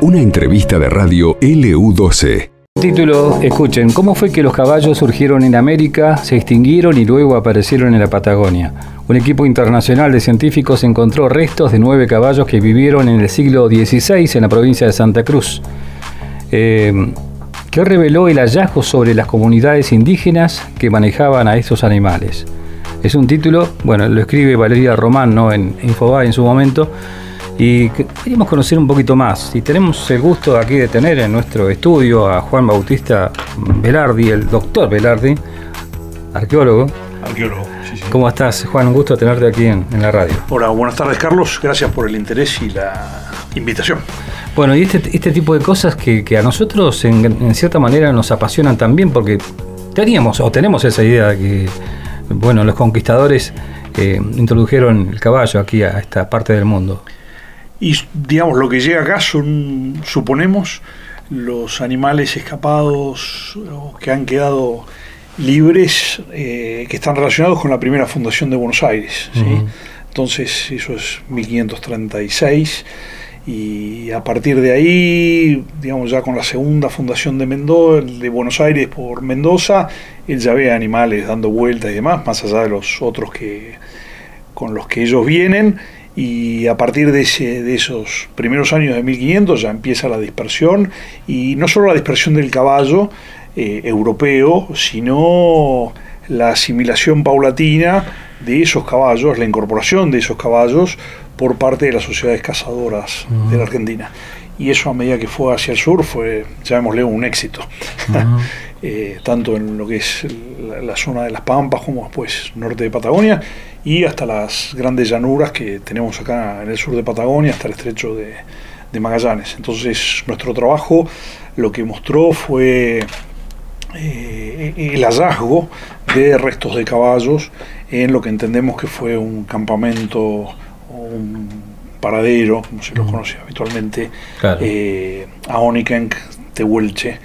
Una entrevista de radio LU12. Título, escuchen, ¿cómo fue que los caballos surgieron en América, se extinguieron y luego aparecieron en la Patagonia? Un equipo internacional de científicos encontró restos de nueve caballos que vivieron en el siglo XVI en la provincia de Santa Cruz. Eh, ¿Qué reveló el hallazgo sobre las comunidades indígenas que manejaban a estos animales? Es un título, bueno, lo escribe Valeria Román en Infobae en su momento, y queríamos conocer un poquito más. Y tenemos el gusto aquí de tener en nuestro estudio a Juan Bautista Velardi, el doctor Velardi, arqueólogo. Arqueólogo, sí, sí. ¿Cómo estás, Juan? Un gusto tenerte aquí en, la radio. Hola, buenas tardes, Carlos. Gracias por el interés y la invitación. Bueno, y este, este tipo de cosas que, a nosotros en, cierta manera nos apasionan también porque teníamos o tenemos esa idea de que, bueno, los conquistadores eh, introdujeron el caballo aquí a esta parte del mundo. Y digamos, lo que llega acá son, suponemos, los animales escapados o que han quedado libres, eh, que están relacionados con la primera fundación de Buenos Aires. Entonces, eso es 1536. Y a partir de ahí, digamos, ya con la segunda fundación de Mendoza, de Buenos Aires por Mendoza, él ya ve animales dando vueltas y demás, más allá de los otros que con los que ellos vienen y a partir de, ese, de esos primeros años de 1500 ya empieza la dispersión y no solo la dispersión del caballo eh, europeo, sino la asimilación paulatina de esos caballos, la incorporación de esos caballos por parte de las sociedades cazadoras de la Argentina. Y eso a medida que fue hacia el sur fue, llamémosle, un éxito. Eh, tanto en lo que es la, zona de las Pampas como después norte de Patagonia y hasta las grandes llanuras que tenemos acá en el sur de Patagonia, hasta el estrecho de, Magallanes. Entonces nuestro trabajo lo que mostró fue eh, el hallazgo de restos de caballos en lo que entendemos que fue un campamento o un paradero, como se lo conoce habitualmente, eh, a Onikenk Tehuelche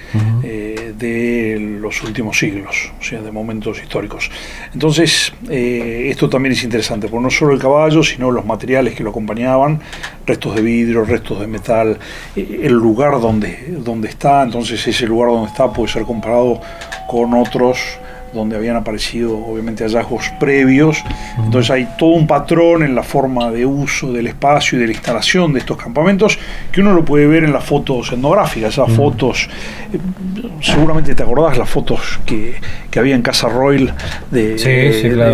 eh, de los últimos siglos, o sea, de momentos históricos. Entonces, eh, esto también es interesante, porque no solo el caballo, sino los materiales que lo acompañaban, restos de vidrio, restos de metal, eh, el lugar donde, donde está, entonces ese lugar donde está puede ser comparado con otros donde habían aparecido obviamente hallazgos previos. Entonces hay todo un patrón en la forma de uso del espacio y de la instalación de estos campamentos que uno lo puede ver en las fotos etnográficas, esas fotos, eh, seguramente te acordás las fotos que, que había en Casa Royal de,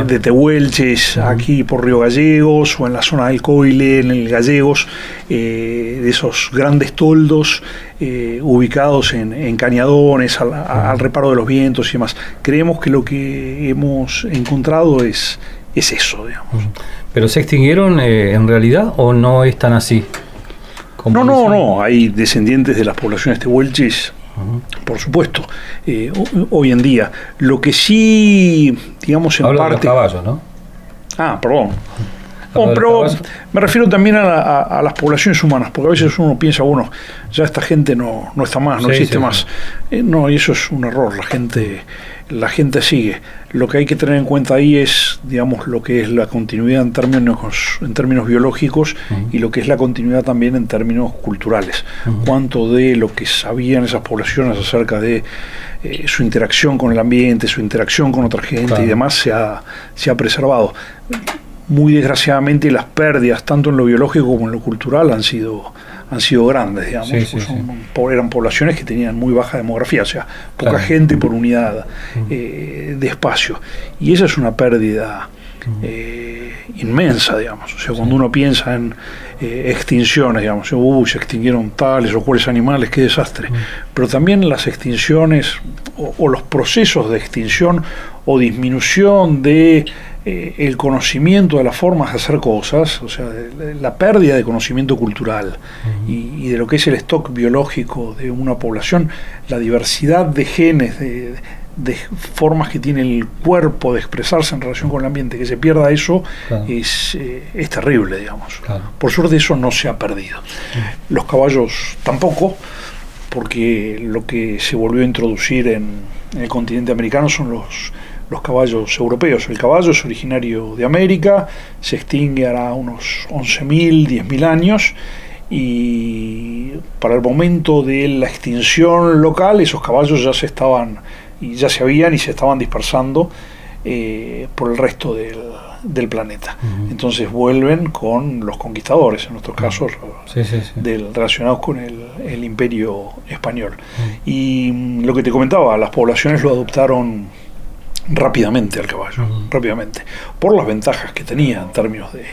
de, Tehuelches, aquí por Río Gallegos o en la zona del Coile, en el Gallegos, eh, de esos grandes toldos eh, ubicados en, cañadones, al, reparo de los vientos y demás. Creemos que lo que hemos encontrado es, es eso, digamos. ¿Pero se extinguieron eh, en realidad o no es tan así? No, no, no, hay descendientes de las poblaciones tehuelches, por supuesto, eh, hoy en día. Lo que sí, digamos, en parte... ¿no? Ah, perdón pero me refiero también a, las poblaciones humanas, porque a veces uno piensa, bueno, ya esta gente no, no está más, no existe más. Eh, no, y eso es un error, la gente, la gente sigue. Lo que hay que tener en cuenta ahí es, digamos, lo que es la continuidad en términos, en términos biológicos y lo que es la continuidad también en términos culturales. Cuánto de lo que sabían esas poblaciones acerca de eh, su interacción con el ambiente, su interacción con otra gente y demás se ha, se ha preservado muy desgraciadamente las pérdidas, tanto en lo biológico como en lo cultural, han sido, han sido grandes, digamos. eran poblaciones que tenían muy baja demografía, o sea, poca gente por unidad eh, de espacio. Y esa es una pérdida eh, inmensa, digamos. O sea, cuando uno piensa en eh, extinciones, digamos, uy, se extinguieron tales o cuáles animales, qué desastre. Pero también las extinciones o los procesos de extinción o disminución de eh, el conocimiento de las formas de hacer cosas, o sea, la pérdida de conocimiento cultural y, de lo que es el stock biológico de una población, la diversidad de genes, de, formas que tiene el cuerpo de expresarse en relación con el ambiente, que se pierda eso es, eh, es, terrible, digamos. Por suerte eso no se ha perdido. Los caballos tampoco, porque lo que se volvió a introducir en el continente americano son los los caballos europeos. El caballo es originario de América, se extingue hará unos 11.000, 10.000 años y para el momento de la extinción local esos caballos ya se estaban y ya se habían y se estaban dispersando eh, por el resto del, planeta. Entonces vuelven con los conquistadores, en nuestros casos Del, relacionados con el, imperio español. Y mm, lo que te comentaba, las poblaciones lo adoptaron rápidamente al caballo, rápidamente, por las ventajas que tenía en términos de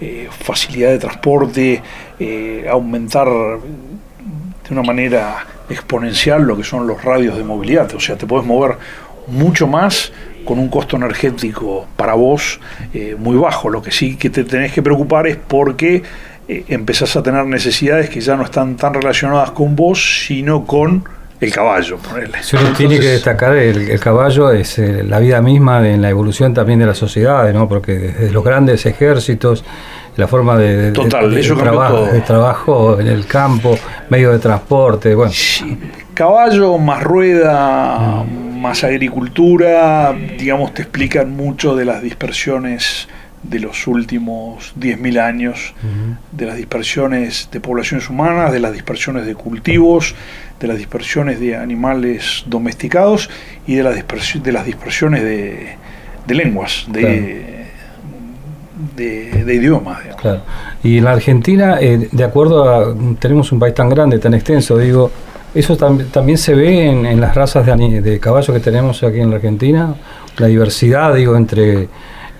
eh, facilidad de transporte, eh, aumentar de una manera exponencial lo que son los radios de movilidad, o sea, te puedes mover mucho más con un costo energético para vos eh, muy bajo. Lo que sí que te tenés que preocupar es porque empezás a tener necesidades que ya no están tan relacionadas con vos, sino con el caballo, ponerle. Si uno tiene que destacar, el, caballo es eh, la vida misma de, en la evolución también de las sociedades, ¿no? porque desde los grandes ejércitos, la forma de, trabajo, de trabajo en el campo, medio de transporte, bueno. Caballo más rueda, mm. más agricultura, digamos, te explican mucho de las dispersiones de los últimos 10.000 años, de las dispersiones de poblaciones humanas, de las dispersiones de cultivos, de las dispersiones de animales domesticados y de, la de las dispersiones de, lenguas, de, de, idiomas. Claro. Y en la Argentina, eh, de acuerdo a, tenemos un país tan grande, tan extenso, digo, ¿eso también se ve en, en las razas de, de caballos que tenemos aquí en la Argentina? La diversidad, digo, entre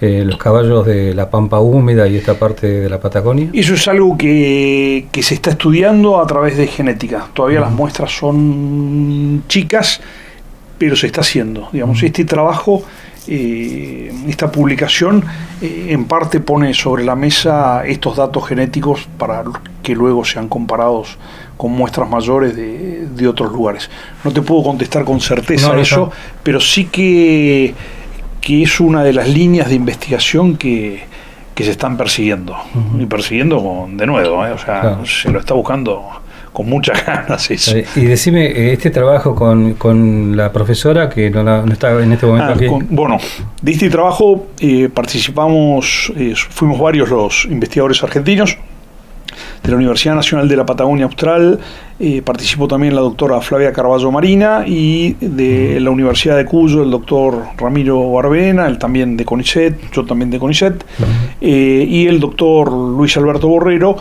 eh, los caballos de la pampa húmeda y esta parte de la Patagonia? Eso es algo que, se está estudiando a través de genética. Todavía las muestras son chicas, pero se está haciendo. Digamos, este trabajo, eh, esta publicación, eh, en parte pone sobre la mesa estos datos genéticos para que luego sean comparados con muestras mayores de, otros lugares. No te puedo contestar con certeza eso, pero sí que que es una de las líneas de investigación que, se están persiguiendo. Y persiguiendo con, de nuevo, ¿eh? o sea, se lo está buscando con muchas ganas eso. Y decime, eh, este trabajo con, la profesora, que no, está en este momento ah, aquí. bueno, de este trabajo eh, participamos, fuimos varios los investigadores argentinos, de la Universidad Nacional de la Patagonia Austral, eh, participó también la doctora Flavia Carballo Marina y de la Universidad de Cuyo el doctor Ramiro Barbena, él también de CONICET, yo también de CONICET, eh, y el doctor Luis Alberto Borrero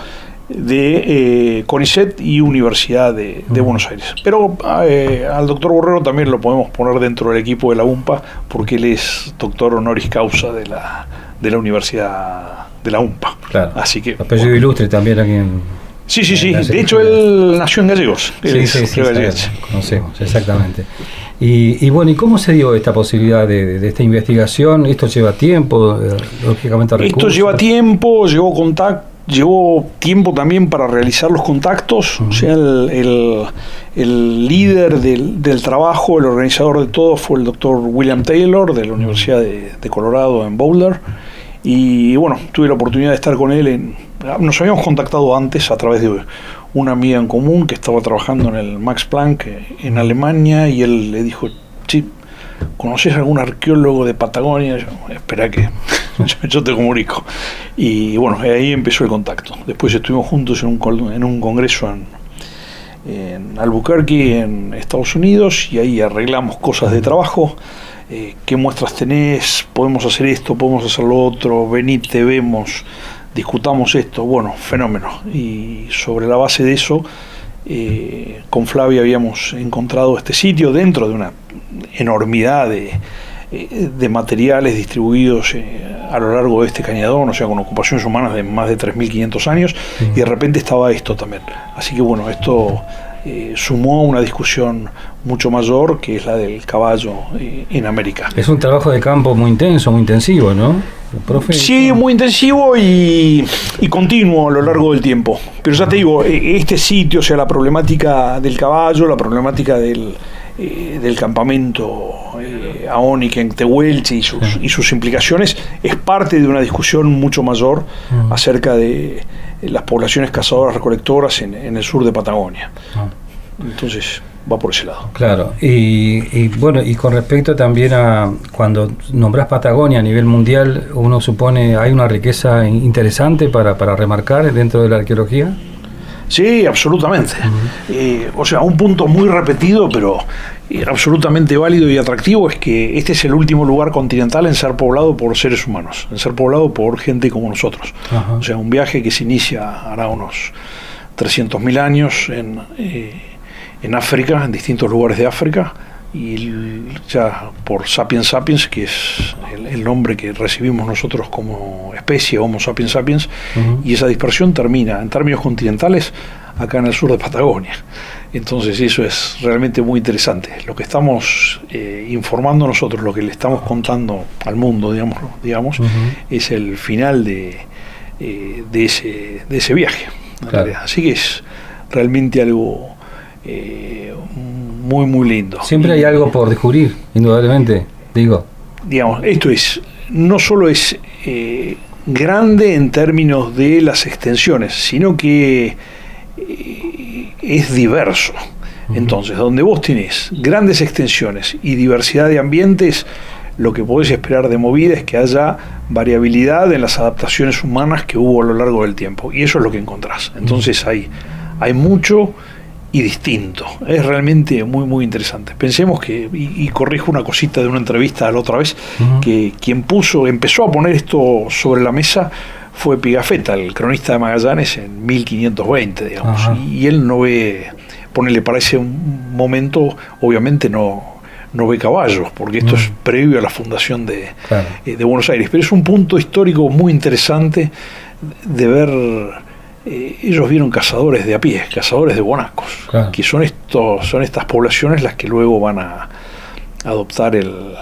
de eh, CONICET y Universidad de, Buenos Aires. Pero al doctor Borrero también lo podemos poner dentro del equipo de la UMPA porque él es doctor honoris causa de la, de la Universidad de la UMPA. Claro. Así que. Apellido ilustre también aquí en. Sí, sí, sí. De hecho, él nació en Gallegos. Sí, sí, sí, conocemos, exactamente. Y, bueno, ¿y cómo se dio esta posibilidad de, esta investigación? ¿Esto lleva tiempo, eh, lógicamente Esto lleva tiempo, llevó contacto llevó tiempo también para realizar los contactos, o sea, el, el, líder del, del, trabajo, el organizador de todo fue el doctor William Taylor de la Universidad de, de Colorado en Boulder. Y bueno, tuve la oportunidad de estar con él. En, nos habíamos contactado antes a través de una amiga en común que estaba trabajando en el Max Planck en Alemania y él le dijo, sí, ¿conoces algún arqueólogo de Patagonia? Yo, espera que yo te comunico. Y bueno, ahí empezó el contacto. Después estuvimos juntos en un, en un congreso en, en Albuquerque, en Estados Unidos, y ahí arreglamos cosas de trabajo. Eh, qué muestras tenés, podemos hacer esto, podemos hacer lo otro, venite, vemos, discutamos esto, bueno, fenómeno. Y sobre la base de eso, eh, con Flavia habíamos encontrado este sitio dentro de una enormidad de, eh, materiales distribuidos a lo largo de este cañadón, o sea, con ocupaciones humanas de más de 3.500 años, y de repente estaba esto también. Así que bueno, esto eh, sumó a una discusión mucho mayor que es la del caballo eh, en América. Es un trabajo de campo muy intenso, muy intensivo, ¿no? Sí, muy intensivo y, continuo a lo largo del tiempo. Pero ya te digo, e, este sitio, o sea, la problemática del caballo, la problemática del, eh, del campamento eh, aónico en Tehuelche y sus, y sus implicaciones, es parte de una discusión mucho mayor acerca de las poblaciones cazadoras recolectoras en, el sur de Patagonia. Ah. Entonces. va por ese lado. Claro, y, bueno, y con respecto también a cuando nombras Patagonia a nivel mundial, uno supone hay una riqueza interesante para, para remarcar dentro de la arqueología. Sí, absolutamente. Eh, o sea, un punto muy repetido, pero eh, absolutamente válido y atractivo es que este es el último lugar continental en ser poblado por seres humanos, en ser poblado por gente como nosotros. O sea, un viaje que se inicia hará unos 300.000 años en, eh, en África, en distintos lugares de África, y ya por Sapiens Sapiens, que es el, nombre que recibimos nosotros como especie, Homo sapiens sapiens, y esa dispersión termina en términos continentales acá en el sur de Patagonia. Entonces eso es realmente muy interesante. Lo que estamos eh, informando nosotros, lo que le estamos contando al mundo, digamos, digamos es el final de, eh, de, ese, de ese viaje. Así que es realmente algo eh, muy, muy lindo. Siempre hay algo por descubrir, indudablemente, digo. Digamos, esto es, no solo es eh, grande en términos de las extensiones, sino que eh, es diverso. Entonces, donde vos tenés grandes extensiones y diversidad de ambientes, lo que podés esperar de movida es que haya variabilidad en las adaptaciones humanas que hubo a lo largo del tiempo. Y eso es lo que encontrás. Entonces hay, hay mucho y distinto. Es realmente muy, muy interesante. Pensemos que, y, corrijo una cosita de una entrevista la otra vez, que quien puso, empezó a poner esto sobre la mesa fue Pigafetta, el cronista de Magallanes, en 1520, digamos. Y, él no ve, ponele para ese momento, obviamente no, no ve caballos, porque esto es previo a la fundación de, eh, de Buenos Aires. Pero es un punto histórico muy interesante de ver eh, ellos vieron cazadores de a pie, cazadores de guanacos, que son, estos, son estas poblaciones las que luego van a adoptar el,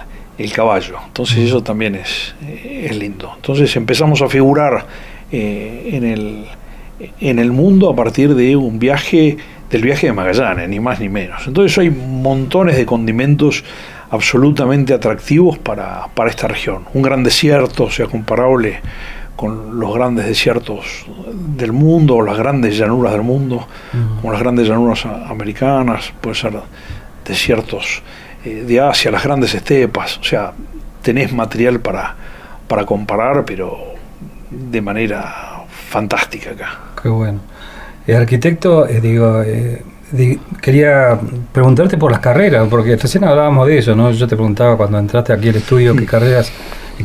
caballo. Entonces mm. eso también es, es, lindo. Entonces empezamos a figurar eh, en, el, en el mundo a partir de un viaje, del viaje de Magallanes, ni más ni menos. Entonces hay montones de condimentos absolutamente atractivos para, para esta región. Un gran desierto, o sea, comparable con los grandes desiertos del mundo, o las grandes llanuras del mundo, como las grandes llanuras americanas, puede ser desiertos eh, de Asia, las grandes estepas, o sea, tenés material para, para comparar, pero de manera fantástica acá. Qué bueno. El arquitecto, eh, digo, eh, quería preguntarte por las carreras, porque recién hablábamos de eso, ¿no? Yo te preguntaba cuando entraste aquí al estudio qué carreras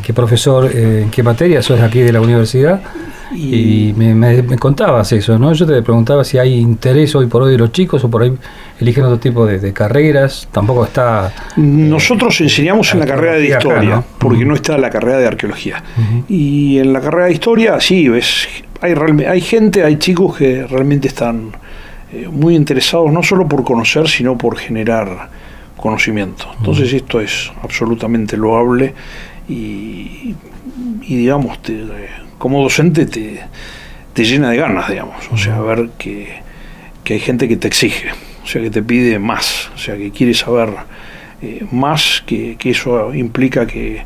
qué profesor, eh, en qué materia sos aquí de la universidad. Y, me, contabas eso, ¿no? Yo te preguntaba si hay interés hoy por hoy de los chicos o por ahí eligen otro tipo de, carreras. Tampoco está. Nosotros enseñamos en la carrera de historia, porque no está la carrera de arqueología. Y en la carrera de historia, sí, ves, hay, hay gente, hay chicos que realmente están eh, muy interesados, no solo por conocer, sino por generar conocimiento. Entonces, esto es absolutamente loable y, digamos, te, como docente te, te, llena de ganas, digamos, o sea, ver que, que, hay gente que te exige, o sea, que te pide más, o sea, que quiere saber eh, más, que, que eso implica que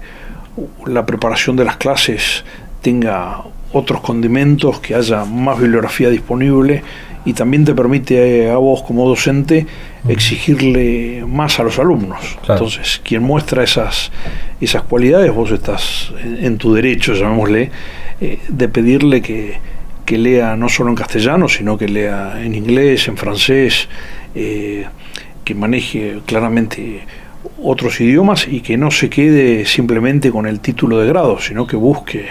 la preparación de las clases tenga otros condimentos, que haya más bibliografía disponible y también te permite a vos como docente exigirle más a los alumnos. Entonces, quien muestra esas, esas cualidades, vos estás en, tu derecho, llamémosle, eh, de pedirle que, que, lea no solo en castellano, sino que lea en inglés, en francés, eh, que maneje claramente otros idiomas y que no se quede simplemente con el título de grado, sino que busque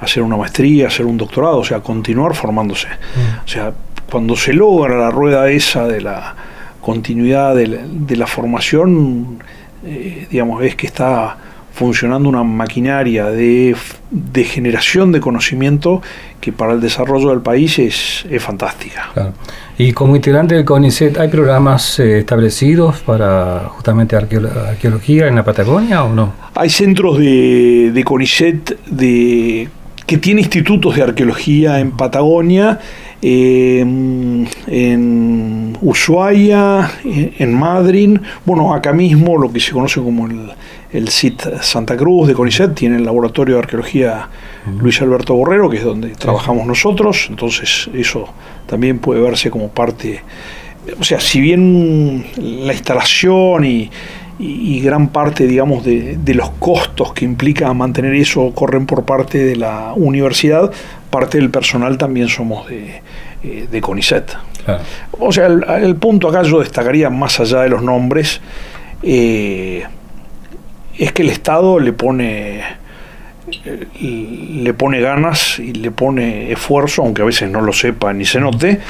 hacer una maestría, hacer un doctorado, o sea, continuar formándose. Mm. O sea, cuando se logra la rueda esa de la continuidad de la, formación, eh, digamos, es que está funcionando una maquinaria de, generación de conocimiento que para el desarrollo del país es, fantástica. Y como integrante del CONICET, ¿hay programas eh, establecidos para justamente arqueología en la Patagonia o no? Hay centros de, de CONICET de, que tiene institutos de arqueología en Patagonia Em, en Ushuaia, en Madrid, bueno, acá mismo lo que se conoce como el, el CIT Santa Cruz de CONICET tiene el laboratorio de arqueología Luis Alberto Borrero, que es donde trabajamos nosotros, entonces eso también puede verse como parte o sea, si bien la instalación y, gran parte, digamos, de, los costos que implica mantener eso corren por parte de la universidad, parte del personal también somos de, eh, de CONICET. O sea, el, punto acá yo destacaría, más allá de los nombres, eh, es que el Estado le pone le pone ganas y le pone esfuerzo, aunque a veces no lo sepa ni se note,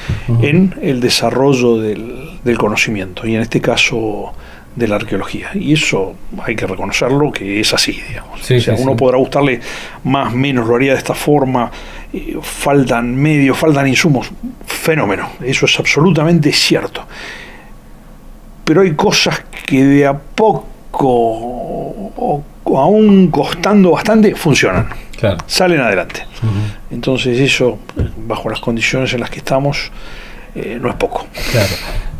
en el desarrollo del, conocimiento. Y en este caso de la arqueología. Y eso hay que reconocerlo que es así, digamos. o sea, uno podrá gustarle más, menos, lo haría de esta forma, eh, faltan medios, faltan insumos, fenómeno, eso es absolutamente cierto. Pero hay cosas que de a poco aún costando bastante, funcionan. Salen adelante. Entonces eso, bajo las condiciones en las que estamos, eh, no es poco. Claro.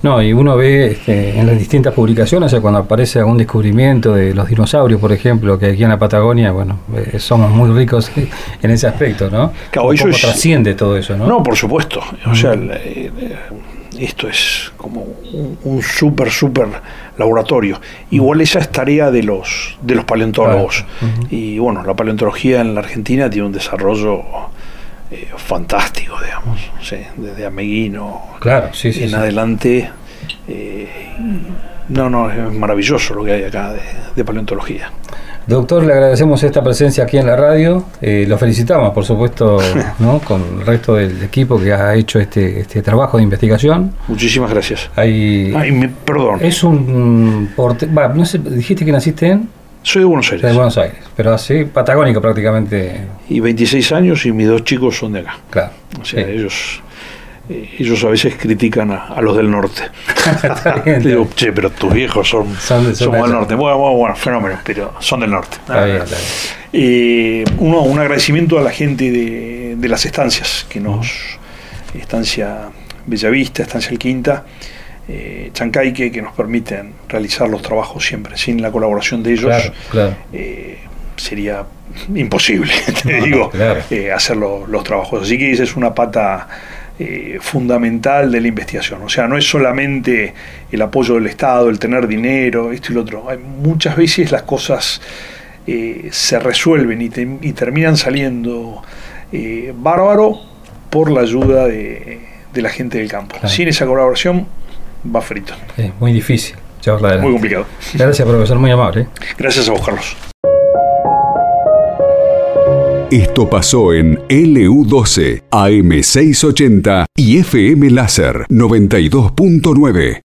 No, y uno ve este, en las distintas publicaciones, o cuando aparece algún descubrimiento de los dinosaurios, por ejemplo, que aquí en la Patagonia, bueno, eh, somos muy ricos en ese aspecto, ¿no? Claro, eso trasciende todo eso, ¿no? No, por supuesto. O sea, eh, esto es como un, un súper, súper laboratorio. Igual esa es tarea de los, de los paleontólogos. Y bueno, la paleontología en la Argentina tiene un desarrollo eh, fantástico, digamos, desde Ameguino claro, sí, en adelante. Eh, no, no, es maravilloso lo que hay acá de paleontología. Doctor, le agradecemos esta presencia aquí en la radio. Eh, lo felicitamos, por supuesto, ¿no? con el resto del equipo que ha hecho este, este trabajo de investigación. Muchísimas gracias. Ay, perdón. Es un... Porte, no sé, dijiste que naciste en... Soy de Buenos Aires. De Buenos Aires, pero así, patagónico prácticamente. Y 26 años y mis dos chicos son de acá. Claro. O sea, ellos eh, ellos a veces critican a, los del norte. Digo, che, pero tus viejos son, son, del norte. Bueno, bueno, bueno, fenómeno, pero son del norte. Eh, uno, un agradecimiento a la gente de, de las estancias que nos. Estancia Bellavista, Estancia El Quinta, eh, Chancaique, que nos permiten realizar los trabajos siempre. Sin la colaboración de ellos eh, sería imposible, te digo, hacer los trabajos. Así que esa es una pata eh, fundamental de la investigación. O sea, no es solamente el apoyo del Estado, el tener dinero, esto y lo otro. Hay, muchas veces las cosas eh, se resuelven y, terminan saliendo eh, bárbaro por la ayuda de, la gente del campo. Sin esa colaboración va frito. Es muy difícil. Muy complicado. Gracias, profesor, muy amable. Gracias a vos, Carlos. Esto pasó en LU12, AM680 y FM Láser 92.9.